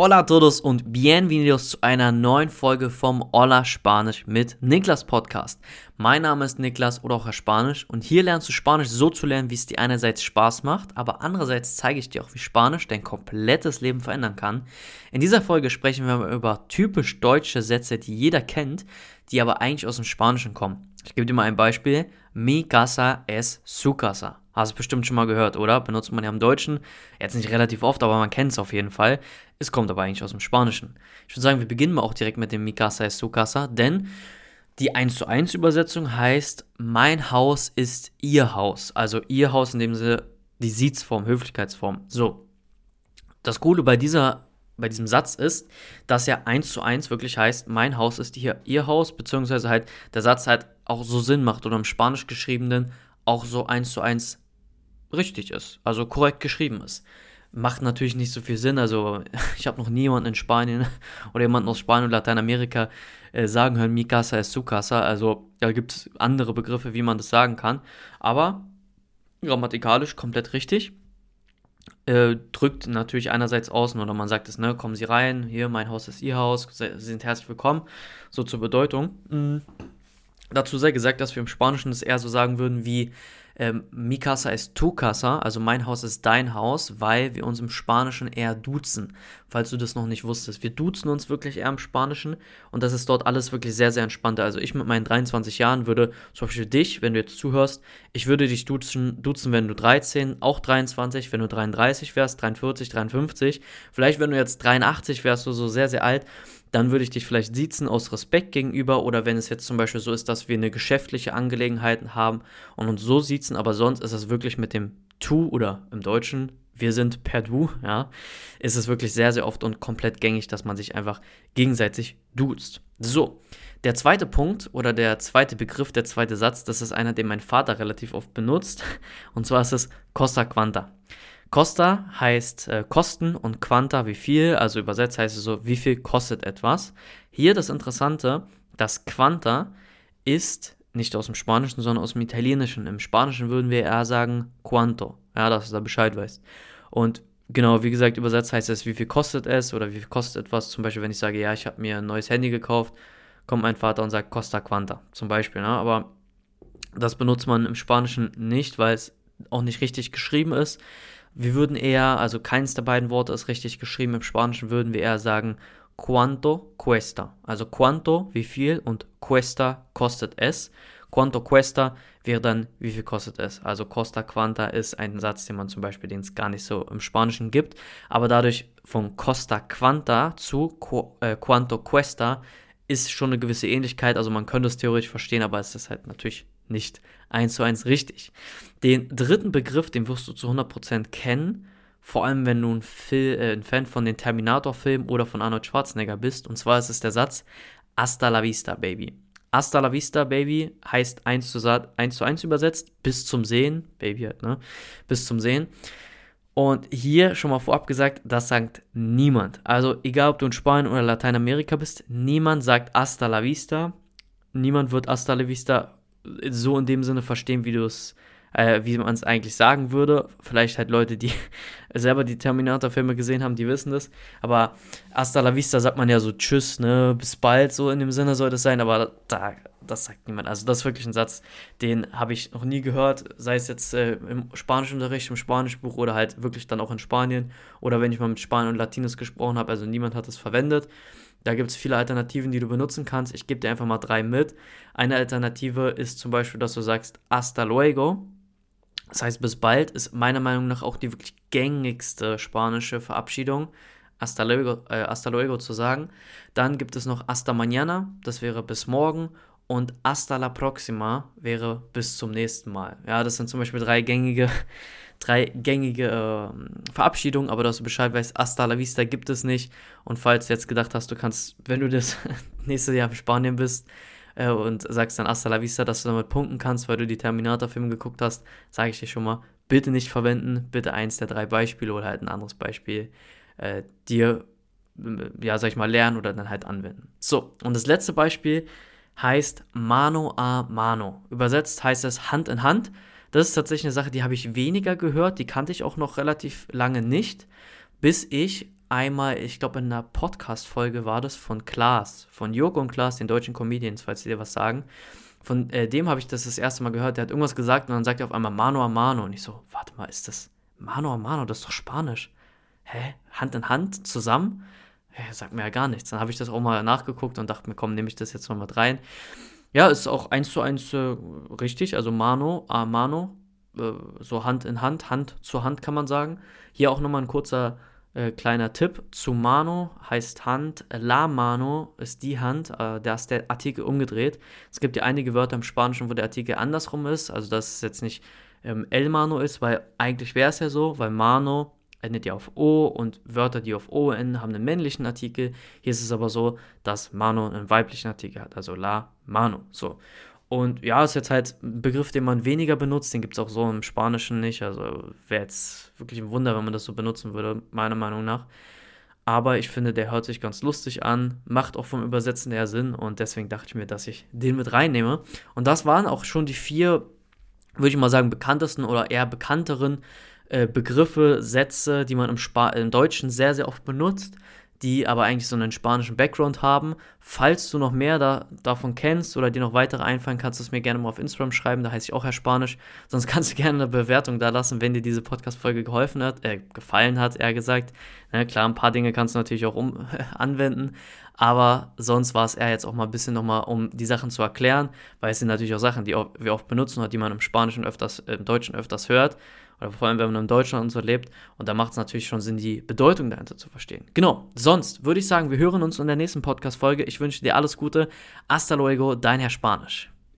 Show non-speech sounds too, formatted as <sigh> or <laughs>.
Hola a todos und bienvenidos zu einer neuen Folge vom Hola Spanisch mit Niklas Podcast. Mein Name ist Niklas oder auch Herr Spanisch und hier lernst du Spanisch so zu lernen, wie es dir einerseits Spaß macht, aber andererseits zeige ich dir auch, wie Spanisch dein komplettes Leben verändern kann. In dieser Folge sprechen wir über typisch deutsche Sätze, die jeder kennt, die aber eigentlich aus dem Spanischen kommen. Ich gebe dir mal ein Beispiel. Mi casa es su casa. Hast du bestimmt schon mal gehört, oder? Benutzt man ja im Deutschen. Jetzt nicht relativ oft, aber man kennt es auf jeden Fall. Es kommt aber eigentlich aus dem Spanischen. Ich würde sagen, wir beginnen mal auch direkt mit dem Mi casa es su casa, denn die 1 zu 1 Übersetzung heißt, mein Haus ist ihr Haus. Also ihr Haus in dem Sinne die Siezform, Höflichkeitsform. So. Das Coole bei dieser bei diesem Satz ist, dass er 1 zu 1 wirklich heißt, mein Haus ist hier ihr Haus, beziehungsweise halt der Satz halt auch so Sinn macht oder im Spanisch geschriebenen auch so 1 zu 1 richtig ist, also korrekt geschrieben ist. Macht natürlich nicht so viel Sinn. Also, <laughs> ich habe noch niemanden in Spanien <laughs> oder jemanden aus Spanien und Lateinamerika äh, sagen hören, mi casa es su casa. Also, da gibt es andere Begriffe, wie man das sagen kann. Aber grammatikalisch komplett richtig. Äh, drückt natürlich einerseits außen oder man sagt es, ne, kommen Sie rein, hier, mein Haus ist Ihr Haus, Sie sind herzlich willkommen, so zur Bedeutung. Mhm. Dazu sei gesagt, dass wir im Spanischen es eher so sagen würden wie ähm, mi casa es tu casa, also mein Haus ist dein Haus, weil wir uns im Spanischen eher duzen, falls du das noch nicht wusstest. Wir duzen uns wirklich eher im Spanischen und das ist dort alles wirklich sehr, sehr entspannter. Also ich mit meinen 23 Jahren würde zum Beispiel dich, wenn du jetzt zuhörst, ich würde dich duzen, duzen, wenn du 13, auch 23, wenn du 33 wärst, 43, 53, vielleicht wenn du jetzt 83 wärst, du so sehr, sehr alt, dann würde ich dich vielleicht siezen aus Respekt gegenüber oder wenn es jetzt zum Beispiel so ist, dass wir eine geschäftliche Angelegenheit haben und uns so siezen, aber sonst ist es wirklich mit dem Tu oder im Deutschen, wir sind per Du, ja, ist es wirklich sehr, sehr oft und komplett gängig, dass man sich einfach gegenseitig duzt. So, der zweite Punkt oder der zweite Begriff, der zweite Satz, das ist einer, den mein Vater relativ oft benutzt und zwar ist es Costa Quanta. Costa heißt äh, Kosten und Quanta wie viel, also übersetzt heißt es so, wie viel kostet etwas. Hier das Interessante, das Quanta ist nicht aus dem Spanischen, sondern aus dem Italienischen. Im Spanischen würden wir eher sagen quanto, ja, dass du da Bescheid weißt. Und genau, wie gesagt, übersetzt heißt es, wie viel kostet es oder wie viel kostet etwas. Zum Beispiel, wenn ich sage, ja, ich habe mir ein neues Handy gekauft, kommt mein Vater und sagt Costa Quanta, zum Beispiel. Ne? Aber das benutzt man im Spanischen nicht, weil es auch nicht richtig geschrieben ist. Wir würden eher, also keins der beiden Worte ist richtig geschrieben, im Spanischen würden wir eher sagen cuánto cuesta. Also cuánto, wie viel und cuesta kostet es. Cuánto cuesta wäre dann, wie viel kostet es. Also costa quanta ist ein Satz, den man zum Beispiel, den es gar nicht so im Spanischen gibt. Aber dadurch von costa quanta zu äh, cuánto cuesta ist schon eine gewisse Ähnlichkeit. Also man könnte es theoretisch verstehen, aber es ist halt natürlich nicht eins zu eins richtig. Den dritten Begriff, den wirst du zu 100% kennen, vor allem wenn du ein, Fil äh, ein Fan von den Terminator-Filmen oder von Arnold Schwarzenegger bist. Und zwar ist es der Satz Hasta la vista, Baby. Hasta la vista, Baby heißt 1 zu, 1 zu 1 übersetzt, bis zum Sehen, Baby halt, ne? Bis zum Sehen. Und hier schon mal vorab gesagt, das sagt niemand. Also egal, ob du in Spanien oder Lateinamerika bist, niemand sagt hasta la vista. Niemand wird hasta la vista so in dem Sinne verstehen, wie du es, äh, wie man es eigentlich sagen würde. Vielleicht halt Leute, die <laughs> selber die Terminator-Filme gesehen haben, die wissen das. Aber hasta la vista sagt man ja so Tschüss, ne, bis bald, so in dem Sinne soll das sein. Aber da, das sagt niemand. Also das ist wirklich ein Satz, den habe ich noch nie gehört, sei es jetzt äh, im Spanischunterricht, im Spanischbuch oder halt wirklich dann auch in Spanien oder wenn ich mal mit Spaniern und Latinos gesprochen habe. Also niemand hat es verwendet. Da gibt es viele Alternativen, die du benutzen kannst. Ich gebe dir einfach mal drei mit. Eine Alternative ist zum Beispiel, dass du sagst hasta luego. Das heißt, bis bald ist meiner Meinung nach auch die wirklich gängigste spanische Verabschiedung. Hasta luego, äh, hasta luego zu sagen. Dann gibt es noch hasta mañana, das wäre bis morgen. Und hasta la próxima wäre bis zum nächsten Mal. Ja, das sind zum Beispiel drei gängige <laughs> drei gängige äh, Verabschiedungen, aber dass du Bescheid weißt, hasta la vista gibt es nicht. Und falls du jetzt gedacht hast, du kannst, wenn du das <laughs> nächste Jahr in Spanien bist äh, und sagst dann hasta la vista, dass du damit punkten kannst, weil du die Terminator-Filme geguckt hast, sage ich dir schon mal, bitte nicht verwenden, bitte eins der drei Beispiele oder halt ein anderes Beispiel äh, dir, ja, sag ich mal, lernen oder dann halt anwenden. So, und das letzte Beispiel heißt Mano a Mano. Übersetzt heißt es Hand in Hand. Das ist tatsächlich eine Sache, die habe ich weniger gehört, die kannte ich auch noch relativ lange nicht, bis ich einmal, ich glaube, in einer Podcast-Folge war das von Klaas, von Joko und Klaas, den deutschen Comedians, falls sie dir was sagen. Von äh, dem habe ich das das erste Mal gehört. Der hat irgendwas gesagt und dann sagt er auf einmal Mano a Mano. Und ich so, warte mal, ist das Mano a Mano? Das ist doch Spanisch. Hä? Hand in Hand zusammen? Hä, sagt mir ja gar nichts. Dann habe ich das auch mal nachgeguckt und dachte mir, komm, nehme ich das jetzt mal mit rein. Ja, ist auch eins zu eins äh, richtig. Also Mano a Mano. Äh, so Hand in Hand, Hand zu Hand kann man sagen. Hier auch nochmal ein kurzer äh, kleiner Tipp zu Mano heißt Hand, La Mano ist die Hand, äh, da ist der Artikel umgedreht. Es gibt ja einige Wörter im Spanischen, wo der Artikel andersrum ist, also dass es jetzt nicht ähm, El Mano ist, weil eigentlich wäre es ja so, weil Mano endet ja auf O und Wörter, die auf O enden, haben einen männlichen Artikel. Hier ist es aber so, dass Mano einen weiblichen Artikel hat, also La Mano. So. Und ja, ist jetzt halt ein Begriff, den man weniger benutzt, den gibt es auch so im Spanischen nicht. Also wäre jetzt wirklich ein Wunder, wenn man das so benutzen würde, meiner Meinung nach. Aber ich finde, der hört sich ganz lustig an, macht auch vom Übersetzen her Sinn und deswegen dachte ich mir, dass ich den mit reinnehme. Und das waren auch schon die vier, würde ich mal sagen, bekanntesten oder eher bekannteren äh, Begriffe, Sätze, die man im, Spa im Deutschen sehr, sehr oft benutzt die aber eigentlich so einen spanischen Background haben. Falls du noch mehr da, davon kennst oder dir noch weitere einfallen, kannst du es mir gerne mal auf Instagram schreiben, da heiße ich auch Herr Spanisch. Sonst <laughs> kannst du gerne eine Bewertung da lassen, wenn dir diese Podcast-Folge geholfen hat, äh, gefallen hat, eher gesagt. Na klar, ein paar Dinge kannst du natürlich auch um, <laughs> anwenden, aber sonst war es eher jetzt auch mal ein bisschen nochmal, um die Sachen zu erklären, weil es sind natürlich auch Sachen, die wir oft benutzen oder die man im Spanischen öfters, im Deutschen öfters hört oder vor allem, wenn man in Deutschland und so lebt. Und da macht es natürlich schon Sinn, die Bedeutung dahinter zu verstehen. Genau, sonst würde ich sagen, wir hören uns in der nächsten Podcast-Folge. Ich wünsche dir alles Gute. Hasta luego, dein Herr Spanisch.